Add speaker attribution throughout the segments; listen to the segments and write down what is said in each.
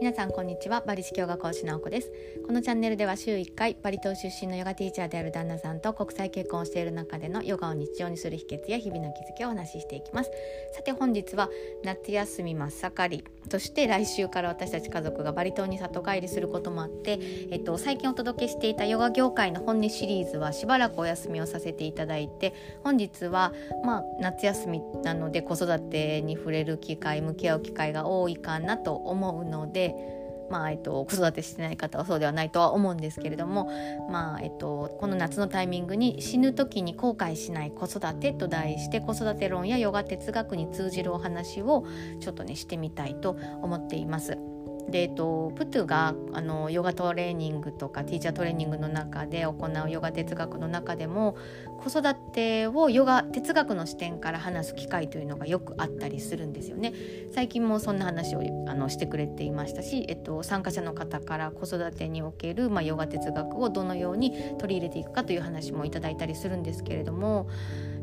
Speaker 1: 皆さんこんにちは。バリ式ヨガ講師の子です。このチャンネルでは週1回バリ島出身のヨガティーチャーである旦那さんと国際結婚をしている中でのヨガを日常にする秘訣や日々の気づきをお話ししていきます。さて本日は夏休み真っ盛り。そして来週から私たち家族がバリ島に里帰りすることもあって、えっと、最近お届けしていたヨガ業界の本音シリーズはしばらくお休みをさせていただいて本日はまあ夏休みなので子育てに触れる機会向き合う機会が多いかなと思うのでまあえっと、子育てしてない方はそうではないとは思うんですけれども、まあえっと、この夏のタイミングに死ぬ時に後悔しない子育てと題して子育て論やヨガ哲学に通じるお話をちょっとねしてみたいと思っています。で、えっと、プトゥがあのヨガトレーニングとかティーチャートレーニングの中で行うヨガ哲学の中でも子育てをヨガ哲学の視点から話す機会というのがよくあったりするんですよね。最近もそんな話をあのしてくれていましたし、えっと、参加者の方から子育てにおける、まあ、ヨガ哲学をどのように取り入れていくかという話もいただいたりするんですけれども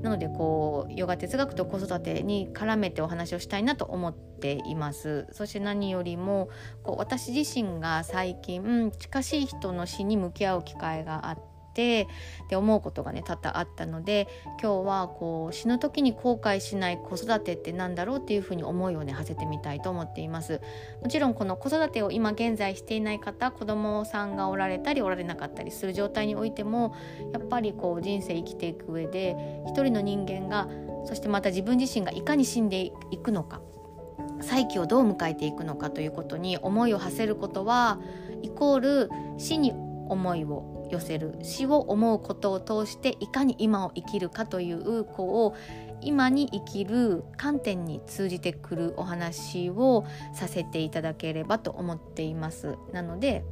Speaker 1: なのでこうヨガ哲学と子育てに絡めてお話をしたいなと思っていますそして何よりもこう私自身が最近近しい人の死に向き合う機会があっててで思うことがね多々あったので今日はこう死ぬ時に後悔しない子育てって何だろうっていうふうに思いをね馳せてみたいと思っています。もちろんこの子育てを今現在していない方子供さんがおられたりおられなかったりする状態においてもやっぱりこう人生生きていく上で一人の人間がそしてまた自分自身がいかに死んでいくのか再起をどう迎えていくのかということに思いを馳せることはイコール死に思いを寄せる死を思うことを通していかに今を生きるかというこう今に生きる観点に通じてくるお話をさせていただければと思っています。なので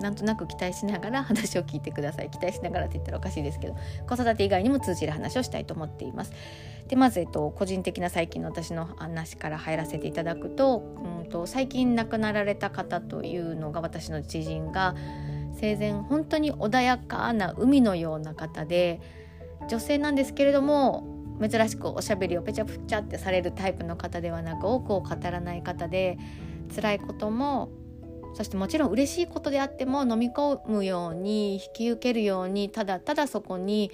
Speaker 1: なんとなく期待しながら話を聞いてください。期待しながらって言ったらおかしいですけど子育て以外にも通じる話をしたいと思っています。でまず、えっと、個人的な最近の私の話から入らせていただくと,、うんと最近亡くなられた方というのが私の知人が生前本当に穏やかな海のような方で女性なんですけれども珍しくおしゃべりをぺちゃぷちゃってされるタイプの方ではなく多くを語らない方で辛いこともそしてもちろん嬉しいことであっても飲み込むように引き受けるようにただただそこに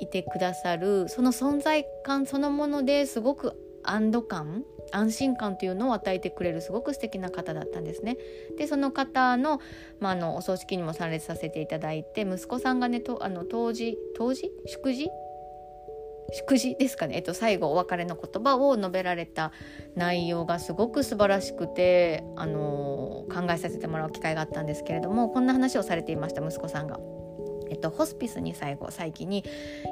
Speaker 1: いてくださるその存在感そのものですごく安堵感安心感というのを与えてくれるすごく素敵な方だったんですね。でその方の,、まあ、あのお葬式にも参列させていただいて息子さんがねとあの当時当時？祝辞？祝辞ですかね、えっと、最後お別れの言葉を述べられた内容がすごく素晴らしくて、あの考えさせてもらう機会があったんですけれどもこんな話をされていました息子さんが。えっと、ホスピスに最後最近に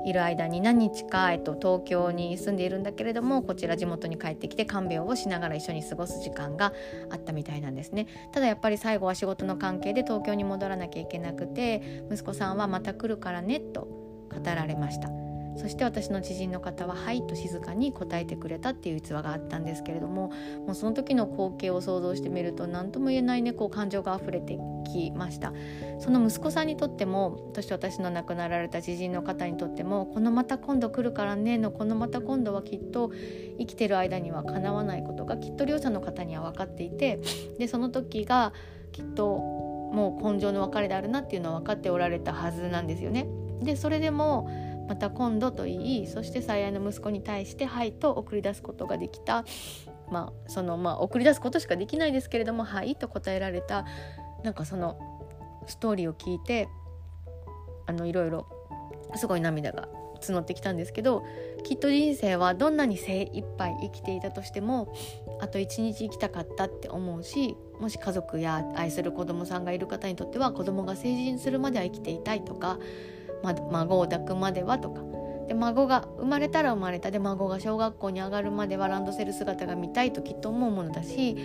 Speaker 1: いる間に何日か、えっと、東京に住んでいるんだけれどもこちら地元に帰ってきて看病をしながら一緒に過ごす時間があったみたいなんですねただやっぱり最後は仕事の関係で東京に戻らなきゃいけなくて息子さんはまた来るからねと語られました。そして私の知人の方は「はい」と静かに答えてくれたっていう逸話があったんですけれどももうその時の光景を想像してみると何とも言えないねこう感情が溢れてきましたその息子さんにとってもそして私の亡くなられた知人の方にとってもこのまた今度来るからねのこのまた今度はきっと生きてる間には叶わないことがきっと両者の方には分かっていてでその時がきっともう根性の別れであるなっていうのは分かっておられたはずなんですよね。でそれでもまた今度と言いそして最愛の息子に対して「はい」と送り出すことができた。まあそのまあ送り出すことしかできないですけれども「はい」と答えられた。なんかそのストーリーを聞いてあのいろいろすごい涙が募ってきたんですけどきっと人生はどんなに精一杯生きていたとしてもあと一日生きたかったって思うしもし家族や愛する子供さんがいる方にとっては子供が成人するまでは生きていたいとかま、孫を抱くまではとかで孫が生まれたら生まれたで孫が小学校に上がるまではランドセル姿が見たいときっと思うものだし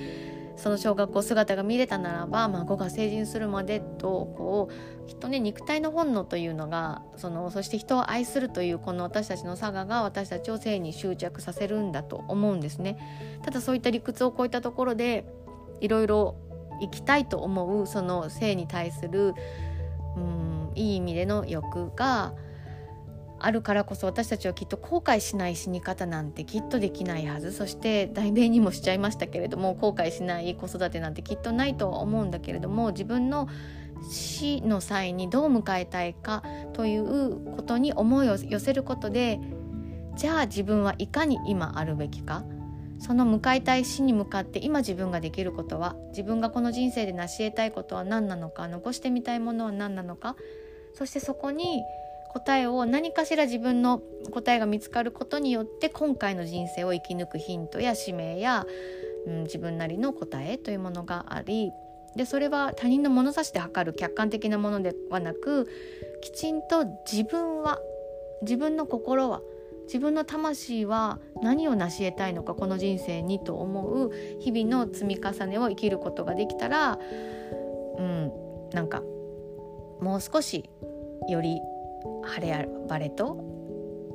Speaker 1: その小学校姿が見れたならば孫が成人するまでとこうきっとね肉体の本能というのがそのそして人を愛するというこの私たちの佐賀が私たちを性に執着させるんだと思うんですね。ただそういった理屈を超えたところでいろいろ生きたいと思うその性に対するうんいい意味での欲があるからこそ私たちはきっと後悔しない死に方なんてきっとできないはず。そして代弁にもしちゃいましたけれども後悔しない子育てなんてきっとないとは思うんだけれども自分の死の際にどう迎えたいかということに思いを寄せることでじゃあ自分はいかに今あるべきか。その迎えたい死に向かって今自分ができることは自分がこの人生で成し得たいことは何なのか残してみたいものは何なのかそしてそこに答えを何かしら自分の答えが見つかることによって今回の人生を生き抜くヒントや使命や、うん、自分なりの答えというものがありでそれは他人の物差しで測る客観的なものではなくきちんと自分は自分の心は自分の魂は何を成し得たいのかこの人生にと思う日々の積み重ねを生きることができたらうんなんかもう少しより晴れ晴れと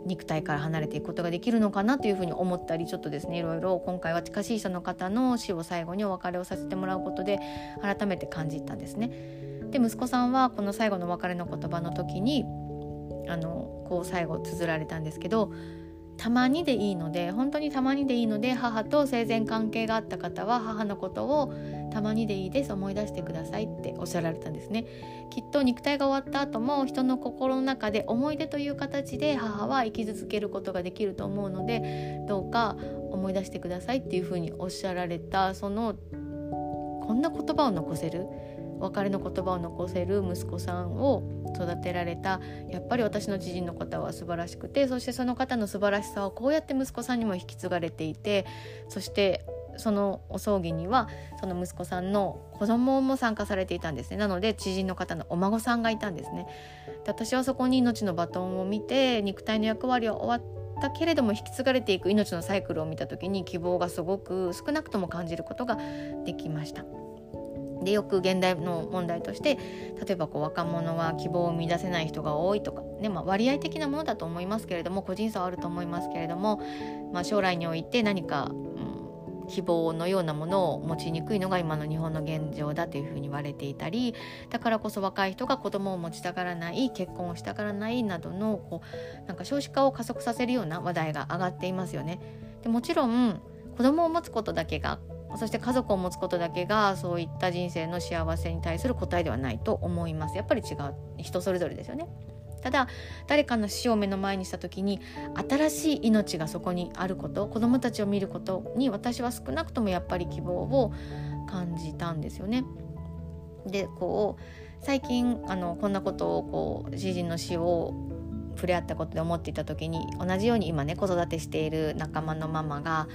Speaker 1: 肉体から離れていくことができるのかなというふうに思ったりちょっとですねいろいろ今回は近しい人の方の死を最後にお別れをさせてもらうことで改めて感じたんですね。で息子さんはこの最後のお別れの言葉の時にあのこう最後綴られたんですけどたまにでいいので本当にたまにでいいので母と生前関係があった方は母のことをたまにでいいです。思い出してくださいっておっしゃられたんですね。きっと肉体が終わった後も人の心の中で思い出という形で母は生き続けることができると思うのでどうか思い出してくださいっていうふうにおっしゃられたそのこんな言葉を残せる別れの言葉を残せる息子さんを育てられたやっぱり私の知人の方は素晴らしくてそしてその方の素晴らしさをこうやって息子さんにも引き継がれていてそしてそのお葬儀にはその息子さんの子供も参加されていたんですねなので知人の方のお孫さんがいたんですねで私はそこに命のバトンを見て肉体の役割は終わったけれども引き継がれていく命のサイクルを見た時に希望がすごく少なくとも感じることができました。でよく現代の問題として例えばこう若者は希望を見出せない人が多いとか、ねまあ、割合的なものだと思いますけれども個人差はあると思いますけれども、まあ、将来において何か、希望のようなものを持ちにくいのが今の日本の現状だというふうに言われていたりだからこそ若い人が子供を持ちたがらない結婚をしたがらないなどのこうなんか少子化を加速させるような話題が上がっていますよね。でもちろん子供を持つことだけがそして家族を持つことだけがそういった人生の幸せに対する答えではないと思いますやっぱり違う人それぞれですよねただ誰かの死を目の前にした時に新しい命がそこにあること子どもたちを見ることに私は少なくともやっぱり希望を感じたんですよね。でこう最近あのこんなことをこう知人の死を触れ合ったことで思っていた時に同じように今ね子育てしている仲間のママが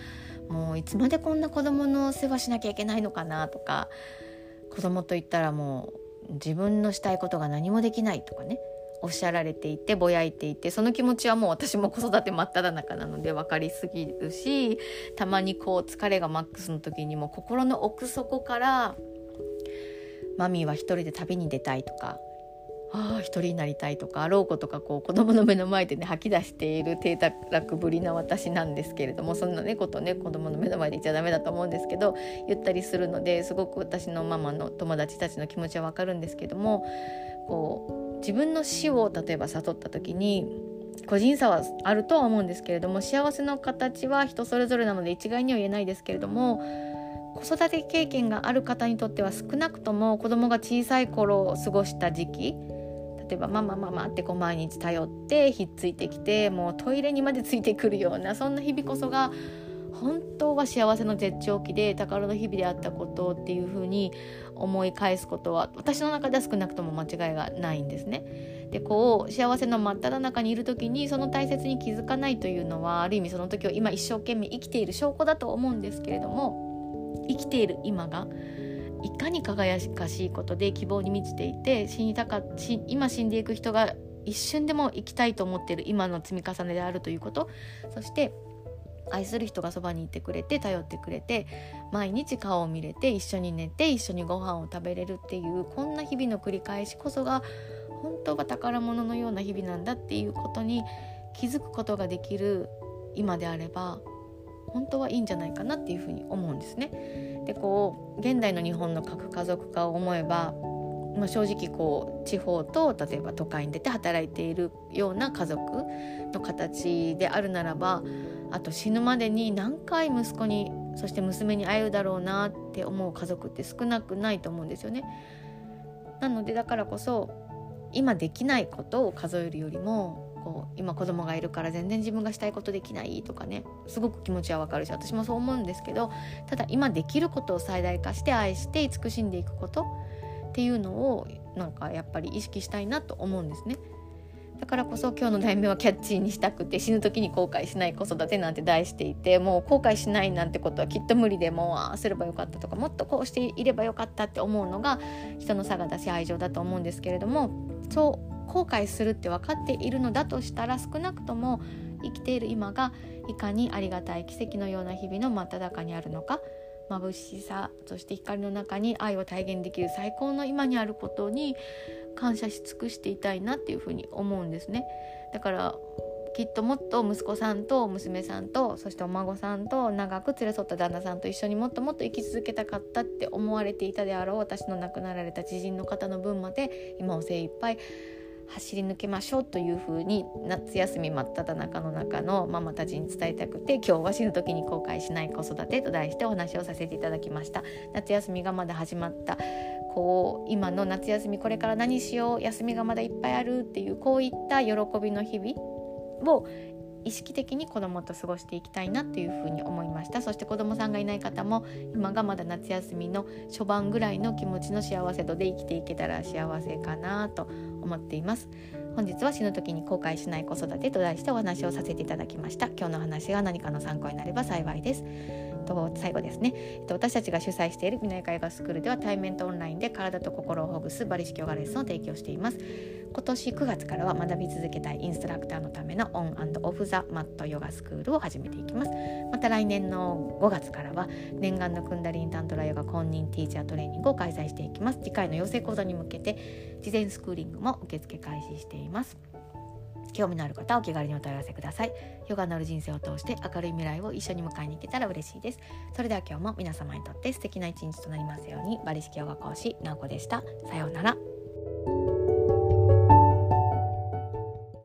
Speaker 1: もういつまでこんな子供の世話しなきゃいけないのかなとか子供といったらもう自分のしたいことが何もできないとかねおっしゃられていてぼやいていてその気持ちはもう私も子育て真っ只中なので分かりすぎるしたまにこう疲れがマックスの時にも心の奥底からマミーは一人で旅に出たいとかああ一人になりたいとか老子とかこう子供の目の前でね吐き出している低たらくぶりな私なんですけれどもそんなねことね子供の目の前で言っちゃダメだと思うんですけど言ったりするのですごく私のママの友達たちの気持ちはわかるんですけどもこう自分の死を例えば悟った時に個人差はあるとは思うんですけれども幸せの形は人それぞれなので一概には言えないですけれども子育て経験がある方にとっては少なくとも子供が小さい頃を過ごした時期例えば「ママママ」ってこう毎日頼ってひっついてきてもうトイレにまでついてくるようなそんな日々こそが本当は幸せの絶頂期で宝の日々であったことっていうふうに思い返すことは私の中では少なくとも間違いがないんですね。でこう幸せの真っ只中にいる時にその大切に気づかないというのはある意味その時を今一生懸命生きている証拠だと思うんですけれども生きている今がいかに輝かしいことで希望に満ちていて死にたか今死んでいく人が一瞬でも生きたいと思っている今の積み重ねであるということそして愛する人がそばにいてくれて頼ってくれて毎日顔を見れて一緒に寝て一緒にご飯を食べれるっていうこんな日々の繰り返しこそが本当は宝物のような日々なんだっていうことに気づくことができる今であれば本当はいいんじゃないかなっていうふうに思うんですね。でこう現代の日本の核家族化を思えばまあ、正直こう地方と例えば都会に出て働いているような家族の形であるならばあと死ぬまでに何回息子にそして娘に会えるだろうなって思う家族って少なくないと思うんですよね。なのでだからこそ今できないことを数えるよりもこう今子供がいるから全然自分がしたいことできないとかねすごく気持ちはわかるし私もそう思うんですけどただ今できることを最大化して愛して慈しんでいくことっていうのをなんかやっぱり意識したいなと思うんですね。だからこそ今日の題名はキャッチーにしたくて死ぬ時に後悔しない子育てなんて題していてもう後悔しないなんてことはきっと無理でもうああすればよかったとかもっとこうしていればよかったって思うのが人の差が出し愛情だと思うんですけれどもそう後悔するって分かっているのだとしたら少なくとも生きている今がいかにありがたい奇跡のような日々の真っ只中にあるのか眩しさそして光の中に愛を体現できる最高の今にあることに感謝し尽くしていたいなっていうふうに思うんですね。だからきっともっと息子さんと娘さんとそしてお孫さんと長く連れ添った旦那さんと一緒にもっともっと生き続けたかったって思われていたであろう私の亡くなられた知人の方の分まで今を精一杯走り抜けましょうというふうに夏休み真っ只中の中のママたちに伝えたくて今日は死ぬ時に後悔しない子育てと題してお話をさせていただきました。夏休みがまだ始まった。こう今の夏休みこれから何しよう休みがまだいっぱいあるっていうこういった喜びの日々を意識的に子供と過ごしていきたいなっていうふうに思いました。そして子供さんがいない方も今がまだ夏休みの初版ぐらいの気持ちの幸せ度で生きていけたら幸せかなと思っています。本日は死ぬ時に後悔しない子育てと題してお話をさせていただきました。今日の話が何かの参考になれば幸いです。と最後ですね、えっと、私たちが主催している美濃会画スクールでは対面とオンラインで体と心をほぐすバリ式ヨガレッスンを提供しています。今年9月からは学び続けたいインストラクターのためのオンオフザマットヨガスクールを始めていきます。また来年の5月からは念願のクンダリンタントラヨガ公認ティーチャートレーニングを開催していきます。次回の養成講座に向けて事前スクーリングも受付開始しています。興味のある方はお気軽にお問い合わせください。ヨガのある人生を通して明るい未来を一緒に迎えに行けたら嬉しいです。それでは今日も皆様にとって素敵な一日となりますように。バリ式ヨガ講師なおこでした。さようなら。